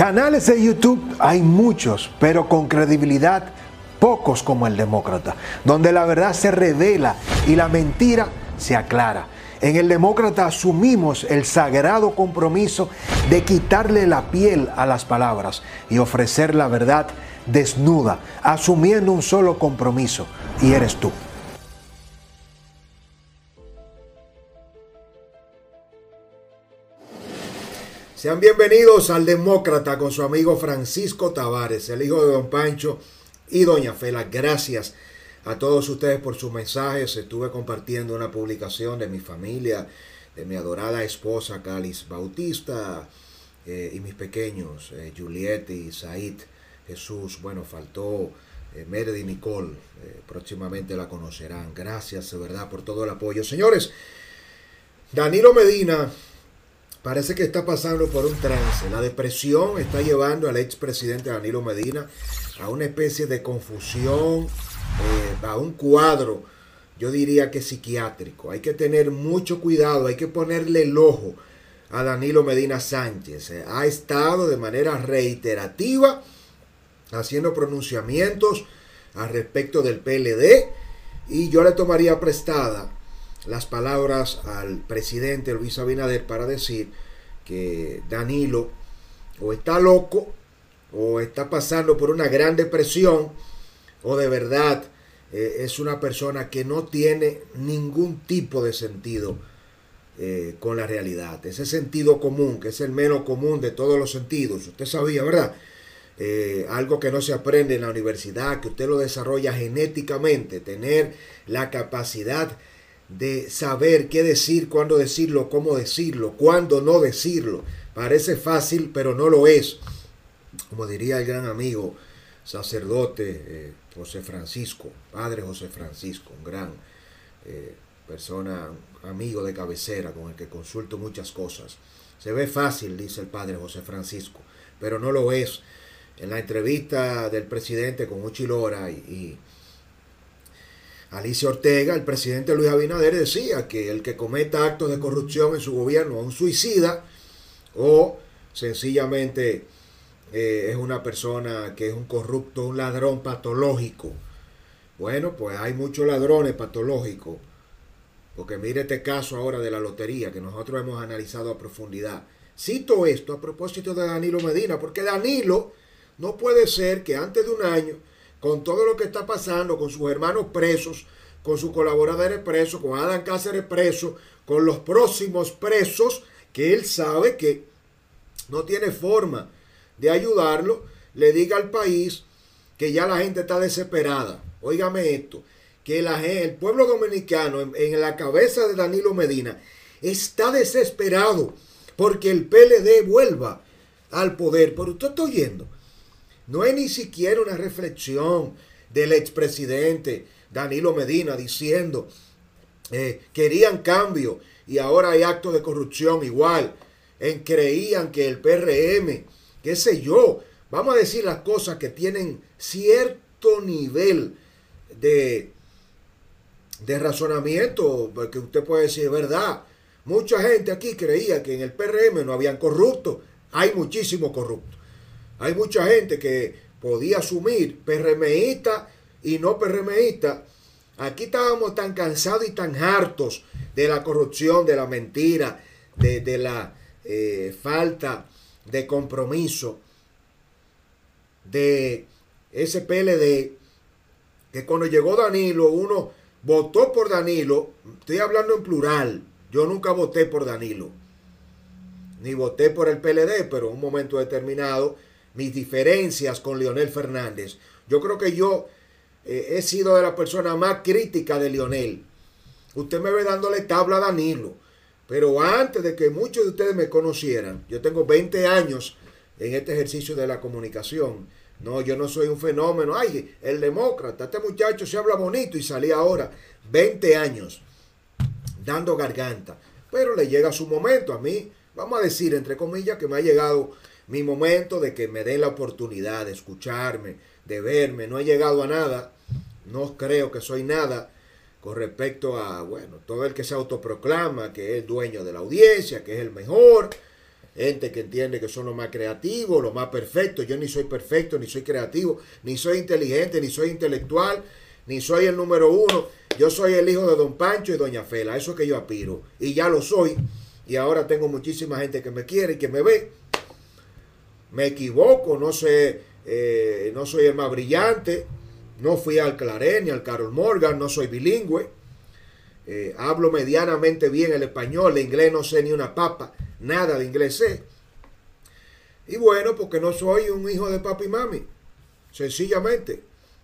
Canales de YouTube hay muchos, pero con credibilidad pocos como el Demócrata, donde la verdad se revela y la mentira se aclara. En el Demócrata asumimos el sagrado compromiso de quitarle la piel a las palabras y ofrecer la verdad desnuda, asumiendo un solo compromiso, y eres tú. Sean bienvenidos al Demócrata con su amigo Francisco Tavares, el hijo de Don Pancho y Doña Fela. Gracias a todos ustedes por sus mensajes. Estuve compartiendo una publicación de mi familia, de mi adorada esposa Calis Bautista eh, y mis pequeños, eh, Juliette y Said Jesús. Bueno, faltó eh, Meredy Nicole, eh, próximamente la conocerán. Gracias de verdad por todo el apoyo. Señores, Danilo Medina parece que está pasando por un trance. La depresión está llevando al expresidente Danilo Medina a una especie de confusión, eh, a un cuadro, yo diría que psiquiátrico. Hay que tener mucho cuidado, hay que ponerle el ojo a Danilo Medina Sánchez. Eh, ha estado de manera reiterativa haciendo pronunciamientos al respecto del PLD y yo le tomaría prestada las palabras al presidente Luis Abinader para decir que Danilo o está loco o está pasando por una gran depresión o de verdad eh, es una persona que no tiene ningún tipo de sentido eh, con la realidad. Ese sentido común, que es el menos común de todos los sentidos. Usted sabía, ¿verdad? Eh, algo que no se aprende en la universidad, que usted lo desarrolla genéticamente, tener la capacidad de saber qué decir, cuándo decirlo, cómo decirlo, cuándo no decirlo. Parece fácil, pero no lo es. Como diría el gran amigo sacerdote eh, José Francisco, padre José Francisco, un gran eh, persona, amigo de cabecera con el que consulto muchas cosas. Se ve fácil, dice el padre José Francisco, pero no lo es. En la entrevista del presidente con Uchilora y, y Alicia Ortega, el presidente Luis Abinader decía que el que cometa actos de corrupción en su gobierno es un suicida o sencillamente eh, es una persona que es un corrupto, un ladrón patológico. Bueno, pues hay muchos ladrones patológicos, porque mire este caso ahora de la lotería que nosotros hemos analizado a profundidad. Cito esto a propósito de Danilo Medina, porque Danilo no puede ser que antes de un año con todo lo que está pasando, con sus hermanos presos, con sus colaboradores presos, con Adam Cáceres preso, con los próximos presos, que él sabe que no tiene forma de ayudarlo, le diga al país que ya la gente está desesperada. Óigame esto, que el pueblo dominicano en, en la cabeza de Danilo Medina está desesperado porque el PLD vuelva al poder. Pero usted está oyendo no hay ni siquiera una reflexión del expresidente Danilo Medina diciendo eh, querían cambio y ahora hay actos de corrupción igual. En creían que el PRM, qué sé yo, vamos a decir las cosas que tienen cierto nivel de, de razonamiento, porque usted puede decir, verdad, mucha gente aquí creía que en el PRM no habían corruptos, hay muchísimos corruptos. Hay mucha gente que podía asumir PRMista y no PRMista. Aquí estábamos tan cansados y tan hartos de la corrupción, de la mentira, de, la eh, falta de compromiso de ese PLD, que cuando llegó Danilo, uno votó por Danilo, estoy hablando en plural, yo nunca voté por Danilo, ni voté por el PLD, pero en un momento determinado mis diferencias con Leonel Fernández. Yo creo que yo eh, he sido de la persona más crítica de Leonel. Usted me ve dándole tabla a Danilo. Pero antes de que muchos de ustedes me conocieran, yo tengo 20 años en este ejercicio de la comunicación. No, yo no soy un fenómeno. Ay, el demócrata, este muchacho se habla bonito y salía ahora 20 años dando garganta. Pero le llega su momento a mí, vamos a decir, entre comillas, que me ha llegado mi momento de que me den la oportunidad de escucharme, de verme. No he llegado a nada, no creo que soy nada con respecto a, bueno, todo el que se autoproclama que es dueño de la audiencia, que es el mejor. gente que entiende que son los más creativos, los más perfectos. Yo ni soy perfecto, ni soy creativo, ni soy inteligente, ni soy intelectual, ni soy el número uno. Yo soy el hijo de Don Pancho y Doña Fela. Eso es que yo aspiro. Y ya lo soy. Y ahora tengo muchísima gente que me quiere y que me ve. Me equivoco, no sé, eh, no soy el más brillante. No fui al Claret ni al Carol Morgan, no soy bilingüe. Eh, hablo medianamente bien el español, el inglés no sé ni una papa, nada de inglés sé. Y bueno, porque no soy un hijo de papi y mami, sencillamente.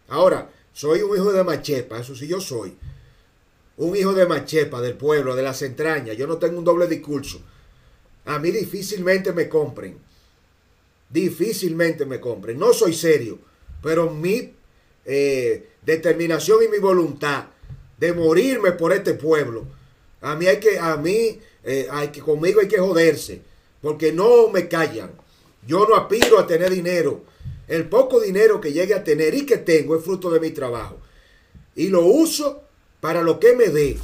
Ahora, soy un hijo de machepa, eso sí yo soy. Un hijo de machepa del pueblo, de las entrañas. Yo no tengo un doble discurso. A mí difícilmente me compren. Difícilmente me compren. No soy serio, pero mi eh, determinación y mi voluntad de morirme por este pueblo. A mí hay que, a mí, eh, hay que, conmigo hay que joderse, porque no me callan. Yo no aspiro a tener dinero. El poco dinero que llegue a tener y que tengo es fruto de mi trabajo. Y lo uso para lo que me dé.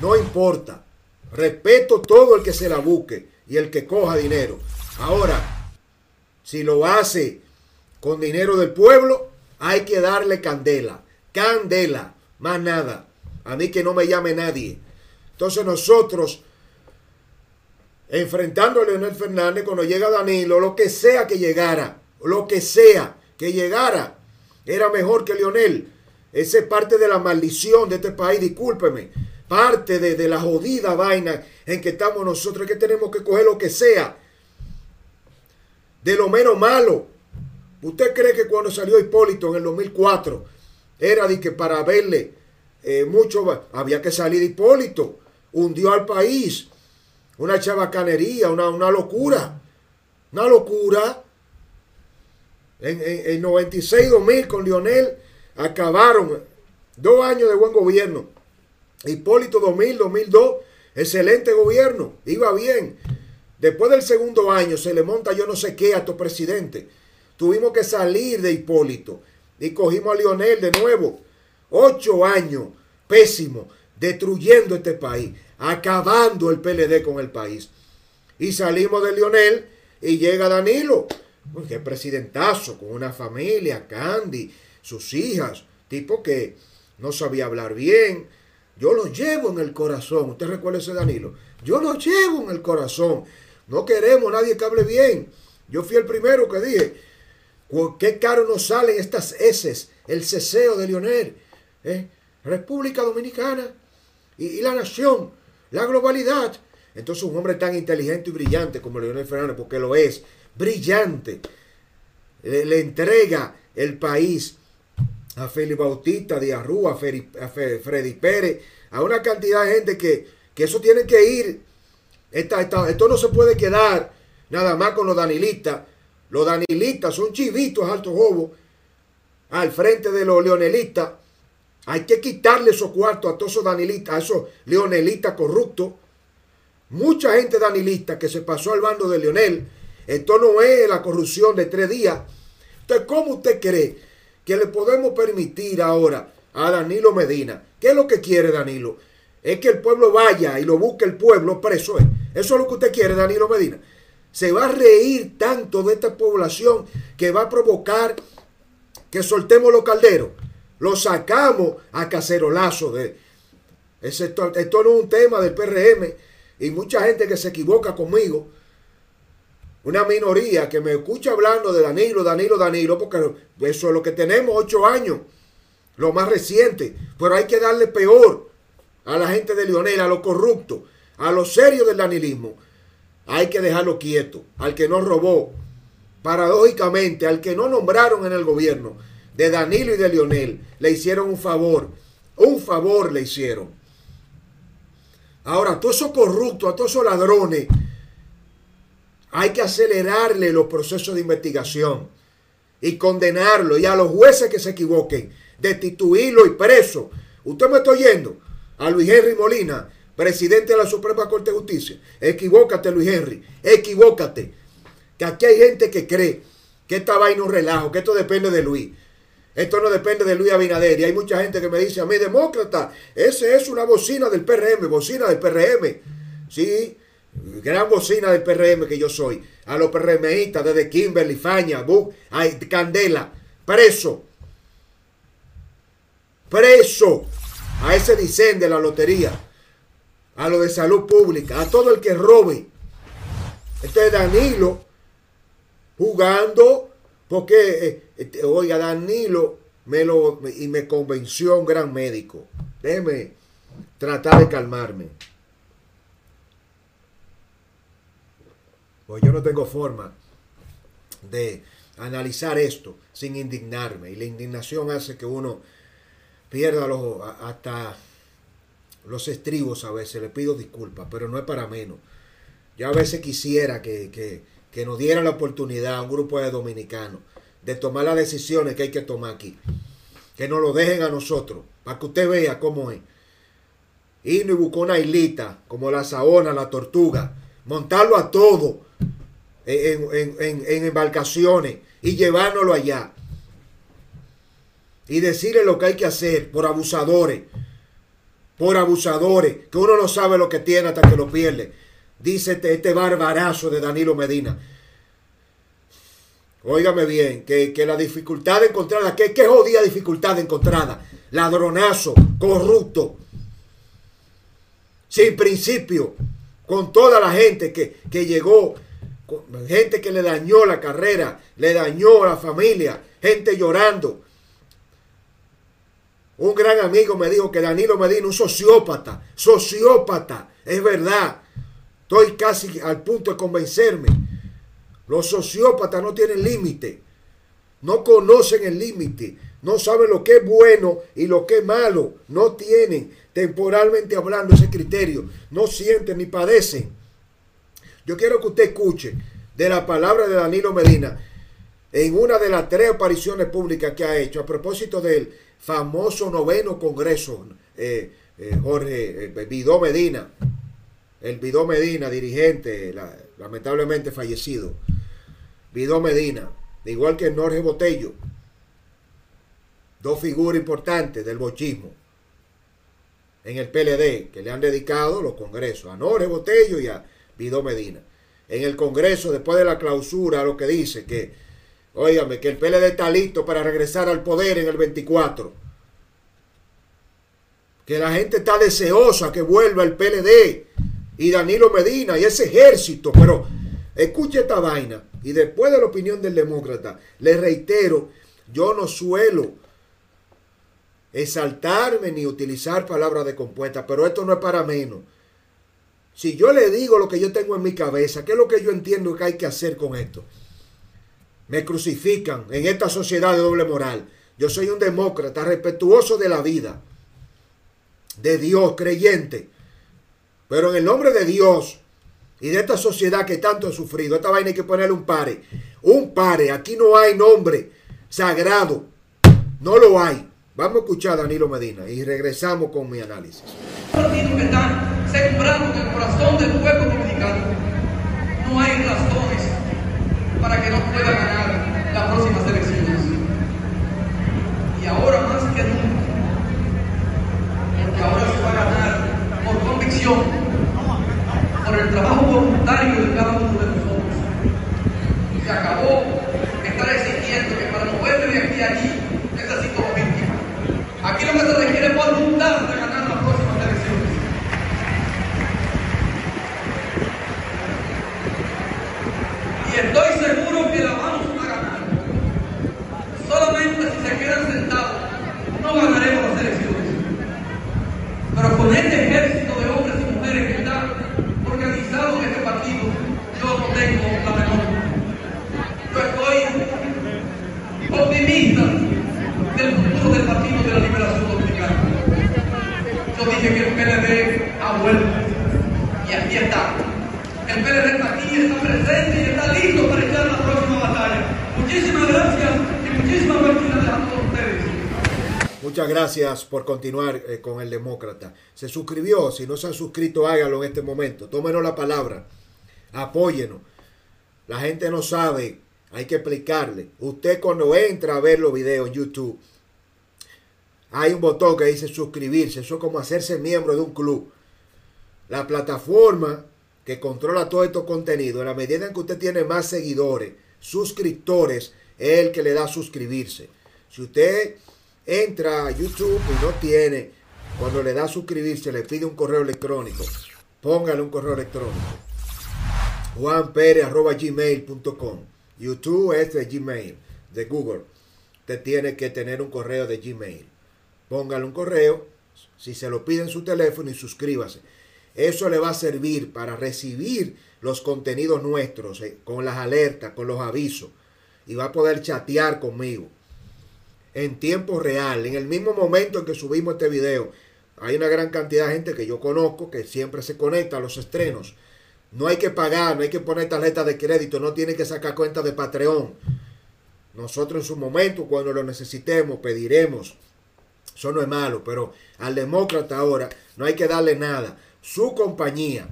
No importa. Respeto todo el que se la busque y el que coja dinero. Ahora, si lo hace con dinero del pueblo, hay que darle candela. Candela más nada. A mí que no me llame nadie. Entonces nosotros, enfrentando a Leonel Fernández, cuando llega Danilo, lo que sea que llegara, lo que sea que llegara, era mejor que Leonel. Esa es parte de la maldición de este país, discúlpeme. Parte de, de la jodida vaina en que estamos nosotros, que tenemos que coger lo que sea. De lo menos malo. ¿Usted cree que cuando salió Hipólito en el 2004, era de que para verle eh, mucho, había que salir Hipólito, hundió al país, una chabacanería, una, una locura, una locura. En, en, 96-2000 con Lionel acabaron dos años de buen gobierno. Hipólito 2000, 2002, excelente gobierno, iba bien. Después del segundo año se le monta yo no sé qué a tu presidente. Tuvimos que salir de Hipólito y cogimos a Lionel de nuevo. Ocho años, pésimo, destruyendo este país, acabando el PLD con el país. Y salimos de Lionel y llega Danilo, que presidentazo, con una familia, Candy, sus hijas, tipo que no sabía hablar bien. Yo lo llevo en el corazón. ¿Usted recuerda ese Danilo? Yo lo llevo en el corazón. No queremos nadie que hable bien. Yo fui el primero que dije, Qué caro nos salen estas heces, el ceseo de Lionel. ¿eh? República Dominicana y, la nación, la globalidad. Entonces un hombre tan inteligente y brillante como Leonel Fernández, porque lo es, brillante, le, entrega el país a Félix Bautista, Díaz Rúa, a, Freddy Pérez, a una cantidad de gente que, que eso tiene que ir. Esto no se puede quedar nada más con los danilistas los danilistas son chivitos altos jobos al frente de los leonelistas. Hay que quitarle esos cuartos a todos esos danilistas, a esos leonelistas corruptos. Mucha gente danilista que se pasó al bando de Leonel. Esto no es la corrupción de tres días. Entonces, ¿cómo usted cree que le podemos permitir ahora a Danilo Medina? ¿Qué es lo que quiere Danilo? Es que el pueblo vaya y lo busque el pueblo preso. ¿eh? Eso es lo que usted quiere, Danilo Medina se va a reír tanto de esta población que va a provocar que soltemos los calderos. Lo sacamos a cacerolazo de... Esto no es un tema del PRM y mucha gente que se equivoca conmigo. Una minoría que me escucha hablando de Danilo, Danilo, Danilo, porque eso es lo que tenemos, ocho años, lo más reciente. Pero hay que darle peor a la gente de Lionel, a los corruptos, a los serios del danilismo hay que dejarlo quieto. Al que no robó, paradójicamente, al que no nombraron en el gobierno, de Danilo y de Lionel, le hicieron un favor. Un favor le hicieron. Ahora, a todos esos corruptos, a todos esos ladrones, hay que acelerarle los procesos de investigación y condenarlo. Y a los jueces que se equivoquen, destituirlo y preso. Usted me está oyendo. A Luis Henry Molina, presidente de la Suprema Corte de Justicia. Equivócate, Luis Henry. Equivócate. Que aquí hay gente que cree que esta vaina un relajo, que esto depende de Luis. Esto no depende de Luis Abinader. Y hay mucha gente que me dice a mí, demócrata, ese es una bocina del PRM, bocina del PRM. Sí, gran bocina del PRM que yo soy, a los PRMistas desde Kimberly, Faña, Buc, Candela, preso. Preso a ese dicen de la lotería, a lo de salud pública, a todo el que robe. Este es Danilo jugando, porque, eh, este, oiga, Danilo me lo, y me convenció un gran médico. Déjeme tratar de calmarme. Pues yo no tengo forma de analizar esto sin indignarme. Y la indignación hace que uno pierda los, hasta los estribos a veces. Le pido disculpas, pero no es para menos. Yo a veces quisiera que, que, que nos diera la oportunidad a un grupo de dominicanos de tomar las decisiones que hay que tomar aquí. Que nos lo dejen a nosotros, para que usted vea cómo es. Y y buscó una islita, como la saona, la tortuga, montarlo a todo en, embarcaciones y llevárnoslo allá. Y decirle lo que hay que hacer por abusadores. Por abusadores, que uno no sabe lo que tiene hasta que lo pierde. Dice este, este barbarazo de Danilo Medina. Óigame bien, que, la dificultad encontrada, que qué jodida dificultad encontrada. Ladronazo, corrupto, sin principio, con toda la gente que, que llegó gente que le dañó la carrera, le dañó la familia, gente llorando. Un gran amigo me dijo que Danilo Medina, un sociópata, sociópata, es verdad. Estoy casi al punto de convencerme. Los sociópatas no tienen límite, no conocen el límite, no saben lo que es bueno y lo que es malo, no tienen temporalmente hablando ese criterio, no sienten ni padecen. Yo quiero que usted escuche de la palabra de Danilo Medina en una de las tres apariciones públicas que ha hecho a propósito del famoso noveno congreso, eh, eh, Jorge eh, Vidó Medina, el Vidó Medina, dirigente, lamentablemente fallecido, Vidó Medina, igual que Jorge Botello, dos figuras importantes del bochismo en el PLD que le han dedicado los congresos, a Jorge Botello y a Vidó Medina. En el Congreso, después de la clausura, lo que dice que, óigame, que el PLD está listo para regresar al poder en el 24. Que la gente está deseosa que vuelva el PLD y Danilo Medina y ese ejército. Pero escuche esta vaina. Y después de la opinión del demócrata, le reitero, yo no suelo exaltarme ni utilizar palabras de compuesta, pero esto no es para menos. Si yo le digo lo que yo tengo en mi cabeza, ¿qué es lo que yo entiendo que hay que hacer con esto? Me crucifican en esta sociedad de doble moral. Yo soy un demócrata respetuoso de la vida, de Dios, creyente. Pero en el nombre de Dios y de esta sociedad que tanto ha sufrido, esta vaina hay que ponerle un pare. Un pare. Aquí no hay nombre sagrado. No lo hay. Vamos a escuchar a Danilo Medina y regresamos con mi análisis sembrando en el corazón del pueblo dominicano. No hay razones para que no pueda ganar las próximas elecciones. Y ahora más que nunca, porque ahora se va a ganar por convicción, por el trabajo voluntario de cada uno de nosotros. Se acabó estar exigiendo que para moverme de aquí a allí necesito víctima. Aquí lo que se requiere es voluntad de ganar estoy seguro que la vamos a ganar. Solamente si se quedan sentados, no ganaremos las elecciones. Pero con este ejército de hombres y mujeres que está organizado en este partido, yo no tengo la menor. Yo estoy optimista del futuro del Partido de la Liberación Dominicana. Yo dije que el PLD ha vuelto y aquí está. El PLD está aquí, está presente y está listo para echar la próxima batalla. Muchísimas gracias y muchísimas felicidades a todos ustedes. Muchas gracias por continuar eh, con el demócrata. Se suscribió, si no se han suscrito, hágalo en este momento. Tómenos la palabra, apóyenos. La gente no sabe, hay que explicarle. Usted cuando entra a ver los videos en YouTube, hay un botón que dice suscribirse. Eso es como hacerse miembro de un club. La plataforma que controla todo estos contenidos, en la medida en que usted tiene más seguidores, suscriptores, es el que le da suscribirse. Si usted entra a YouTube y no tiene, cuando le da a suscribirse, le pide un correo electrónico, póngale un correo electrónico. juanpere.gmail.com YouTube es de Gmail, de Google. Usted tiene que tener un correo de Gmail. Póngale un correo, si se lo pide en su teléfono y suscríbase. Eso le va a servir para recibir los contenidos nuestros, eh, con las alertas, con los avisos. Y va a poder chatear conmigo en tiempo real, en el mismo momento en que subimos este video. Hay una gran cantidad de gente que yo conozco que siempre se conecta a los estrenos. No hay que pagar, no hay que poner tarjeta de crédito, no tiene que sacar cuenta de Patreon. Nosotros en su momento, cuando lo necesitemos, pediremos. Eso no es malo, pero al demócrata ahora no hay que darle nada su compañía.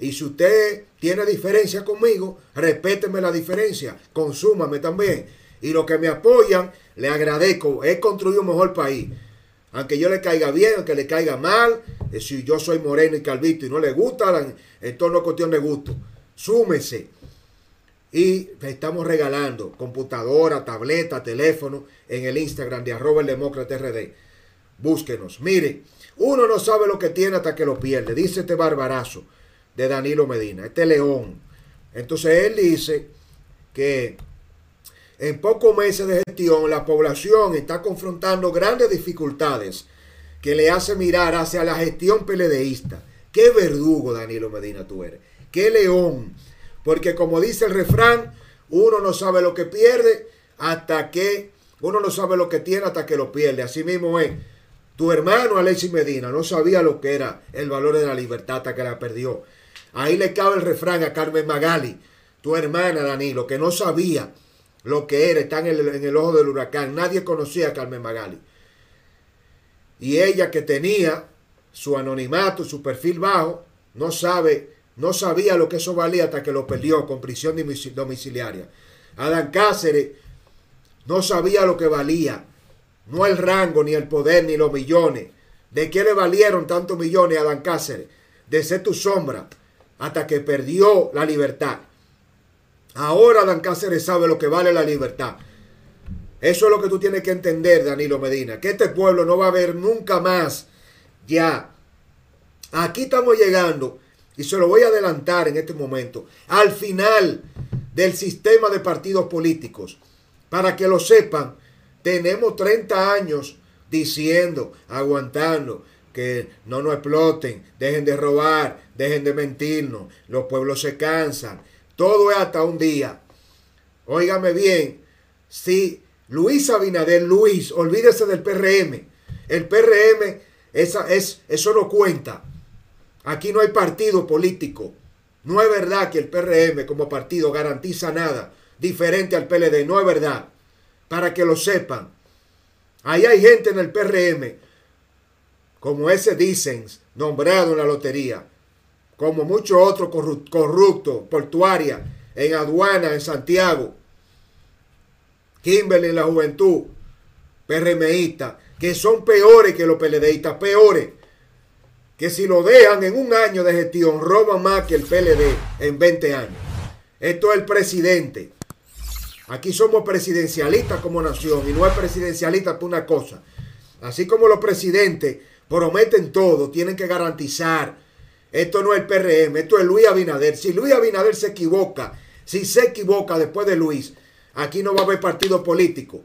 Y si usted tiene diferencia conmigo, respéteme la diferencia, consúmame también. Y los que me apoyan, le agradezco. He construido un mejor país. Aunque yo le caiga bien, aunque le caiga mal, eh, si yo soy moreno y calvito y no le gusta, entonces no es cuestión de gusto. Súmese. Y estamos regalando computadora, tableta, teléfono en el Instagram de arroba el demócrata RD. Búsquenos. Mire, uno no sabe lo que tiene hasta que lo pierde. Dice este barbarazo de Danilo Medina, este león. Entonces él dice que en pocos meses de gestión la población está confrontando grandes dificultades que le hace mirar hacia la gestión peledeísta. Qué verdugo, Danilo Medina, tú eres. Qué león. Porque como dice el refrán, uno no sabe lo que pierde hasta que, uno no sabe lo que tiene hasta que lo pierde. Así mismo es. Tu hermano Alexis Medina no sabía lo que era el valor de la libertad hasta que la perdió. Ahí le cabe el refrán a Carmen Magali, tu hermana Danilo, que no sabía lo que era, está en el, en el ojo del huracán. Nadie conocía a Carmen Magali. Y ella que tenía su anonimato, su perfil bajo, no sabe, no sabía lo que eso valía hasta que lo perdió con prisión domiciliaria. Adán Cáceres no sabía lo que valía no el rango, ni el poder, ni los millones. ¿De qué le valieron tantos millones a Dan Cáceres? De ser tu sombra hasta que perdió la libertad. Ahora Dan Cáceres sabe lo que vale la libertad. Eso es lo que tú tienes que entender, Danilo Medina, que este pueblo no va a ver nunca más ya. Aquí estamos llegando, y se lo voy a adelantar en este momento, al final del sistema de partidos políticos, para que lo sepan tenemos 30 años diciendo, aguantando, que no nos exploten, dejen de robar, dejen de mentirnos, los pueblos se cansan. Todo es hasta un día. Óigame bien, si Luis Abinader, Luis, olvídese del PRM. El PRM, esa, es, eso no cuenta. Aquí no hay partido político. No es verdad que el PRM como partido garantiza nada diferente al PLD. No es verdad para que lo sepan. Ahí hay gente en el PRM, como ese dicen, nombrado en la lotería, como muchos otros corruptos, portuaria, en aduana, en Santiago, Kimberly en la juventud, PRMistas, que son peores que los PLDistas, peores, que si lo dejan en un año de gestión, roban más que el PLD en 20 años. Esto es el presidente. Aquí somos presidencialistas como nación y no es presidencialista por una cosa. Así como los presidentes prometen todo, tienen que garantizar. Esto no es el PRM, esto es Luis Abinader. Si Luis Abinader se equivoca, si se equivoca después de Luis, aquí no va a haber partido político.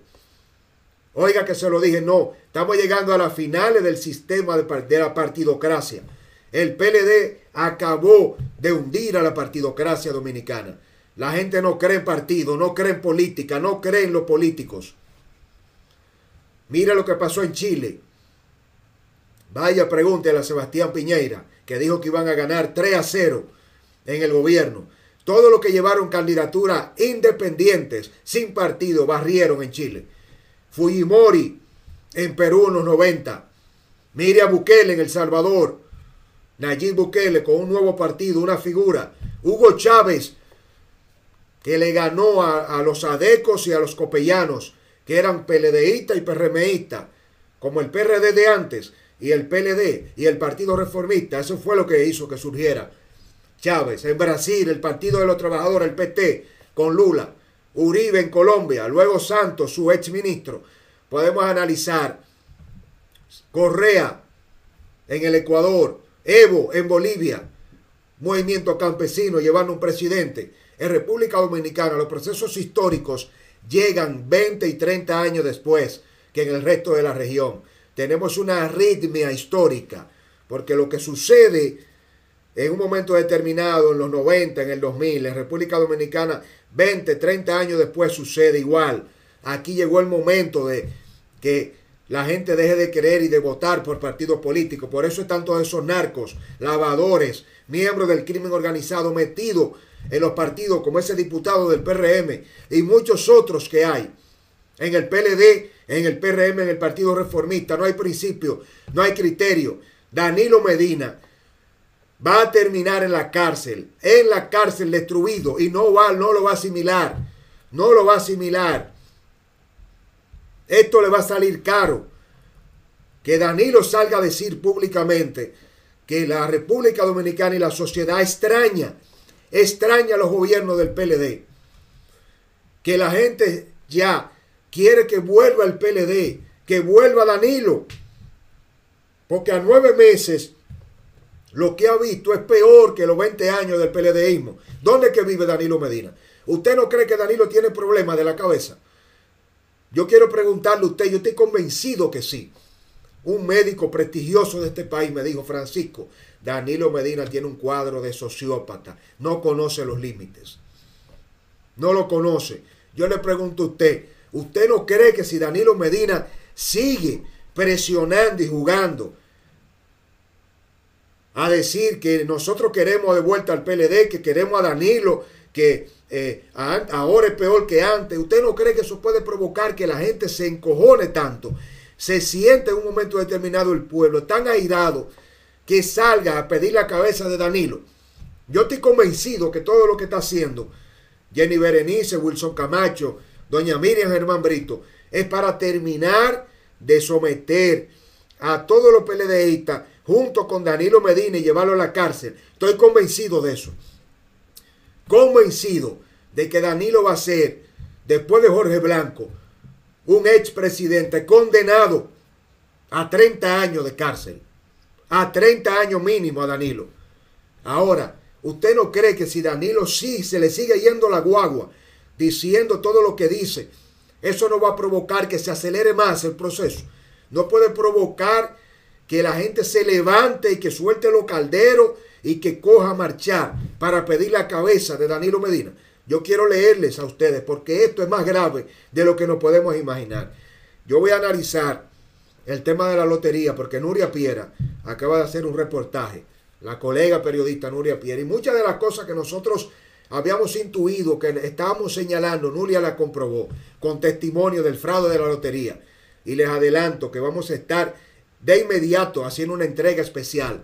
Oiga que se lo dije, no, estamos llegando a las finales del sistema de, la partidocracia. El PLD acabó de hundir a la partidocracia dominicana. La gente no cree en partido, no cree en política, no cree en los políticos. Mira lo que pasó en Chile. Vaya, pregúntele a Sebastián Piñeira, que dijo que iban a ganar 3 a 0 en el gobierno. Todo lo que llevaron candidaturas independientes, sin partido, barrieron en Chile. Fujimori en Perú en los 90. Miriam Bukele en El Salvador. Nayib Bukele con un nuevo partido, una figura. Hugo Chávez que le ganó a, los adecos y a los copellanos, que eran PLDistas y PRMistas, como el PRD de antes y el PLD y el Partido Reformista. Eso fue lo que hizo que surgiera Chávez. En Brasil, el Partido de los Trabajadores, el PT, con Lula. Uribe en Colombia, luego Santos, su ex ministro. Podemos analizar Correa en el Ecuador, Evo en Bolivia, movimiento campesino llevando un presidente. En República Dominicana los procesos históricos llegan 20 y 30 años después que en el resto de la región. Tenemos una arritmia histórica, porque lo que sucede en un momento determinado, en los 90, en el 2000, en República Dominicana, 20, 30 años después sucede igual. Aquí llegó el momento de que la gente deje de querer y de votar por partidos políticos. Por eso están todos esos narcos, lavadores, miembros del crimen organizado metidos en los partidos, como ese diputado del PRM y muchos otros que hay. En el PLD, en el PRM, en el Partido Reformista, no hay principio, no hay criterio. Danilo Medina va a terminar en la cárcel, en la cárcel destruido y no va, no lo va a asimilar, no lo va a asimilar. Esto le va a salir caro. Que Danilo salga a decir públicamente que la República Dominicana y la sociedad extraña, extraña a los gobiernos del PLD. Que la gente ya quiere que vuelva el PLD, que vuelva Danilo. Porque a nueve meses lo que ha visto es peor que los 20 años del PLDismo. ¿Dónde es que vive Danilo Medina? ¿Usted no cree que Danilo tiene problemas de la cabeza? Yo quiero preguntarle a usted, yo estoy convencido que sí. Un médico prestigioso de este país me dijo, Francisco, Danilo Medina tiene un cuadro de sociópata, no conoce los límites. No lo conoce. Yo le pregunto a usted, ¿usted no cree que si Danilo Medina sigue presionando y jugando a decir que nosotros queremos de vuelta al PLD, que queremos a Danilo, que eh, ahora es peor que antes. ¿Usted no cree que eso puede provocar que la gente se encojone tanto? Se siente en un momento determinado el pueblo tan airado que salga a pedir la cabeza de Danilo. Yo estoy convencido que todo lo que está haciendo Jenny Berenice, Wilson Camacho, doña Miriam Germán Brito, es para terminar de someter a todos los PLDistas junto con Danilo Medina y llevarlo a la cárcel. Estoy convencido de eso convencido de que Danilo va a ser, después de Jorge Blanco, un expresidente condenado a 30 años de cárcel. A 30 años mínimo a Danilo. Ahora, ¿usted no cree que si Danilo sí se le sigue yendo la guagua, diciendo todo lo que dice, eso no va a provocar que se acelere más el proceso? No puede provocar que la gente se levante y que suelte los calderos y que coja a marchar para pedir la cabeza de Danilo Medina. Yo quiero leerles a ustedes porque esto es más grave de lo que nos podemos imaginar. Yo voy a analizar el tema de la lotería porque Nuria Piera acaba de hacer un reportaje, la colega periodista Nuria Piera, y muchas de las cosas que nosotros habíamos intuido, que estábamos señalando, Nuria la comprobó con testimonio del fraude de la lotería. Y les adelanto que vamos a estar de inmediato haciendo una entrega especial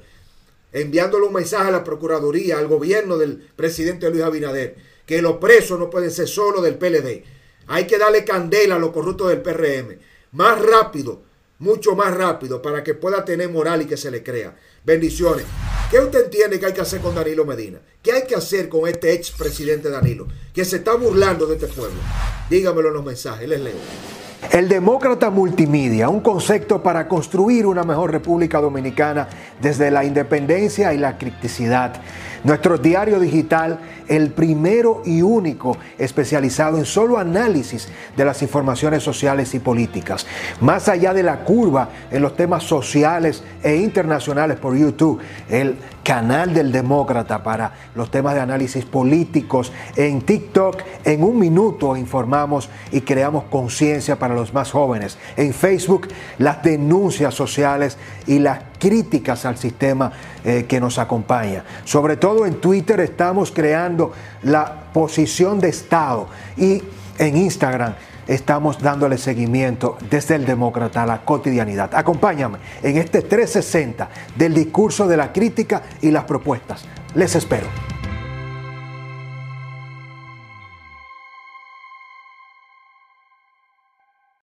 enviándole un mensaje a la Procuraduría, al gobierno del presidente Luis Abinader, que los presos no pueden ser solo del PLD. Hay que darle candela a los corruptos del PRM. Más rápido, mucho más rápido, para que pueda tener moral y que se le crea. Bendiciones. ¿Qué usted entiende que hay que hacer con Danilo Medina? ¿Qué hay que hacer con este ex presidente Danilo, que se está burlando de este pueblo? Dígamelo en los mensajes, les leo. El demócrata multimedia, un concepto para construir una mejor República Dominicana desde la independencia y la criticidad. Nuestro diario digital, el primero y único especializado en solo análisis de las informaciones sociales y políticas. Más allá de la curva en los temas sociales e internacionales por YouTube, el canal del demócrata para los temas de análisis políticos. En TikTok, en un minuto informamos y creamos conciencia para los más jóvenes. En Facebook, las denuncias sociales y las críticas al sistema eh, que nos acompaña. Sobre todo en Twitter estamos creando la posición de Estado y en Instagram estamos dándole seguimiento desde el demócrata a la cotidianidad. Acompáñame en este 360 del discurso de la crítica y las propuestas. Les espero.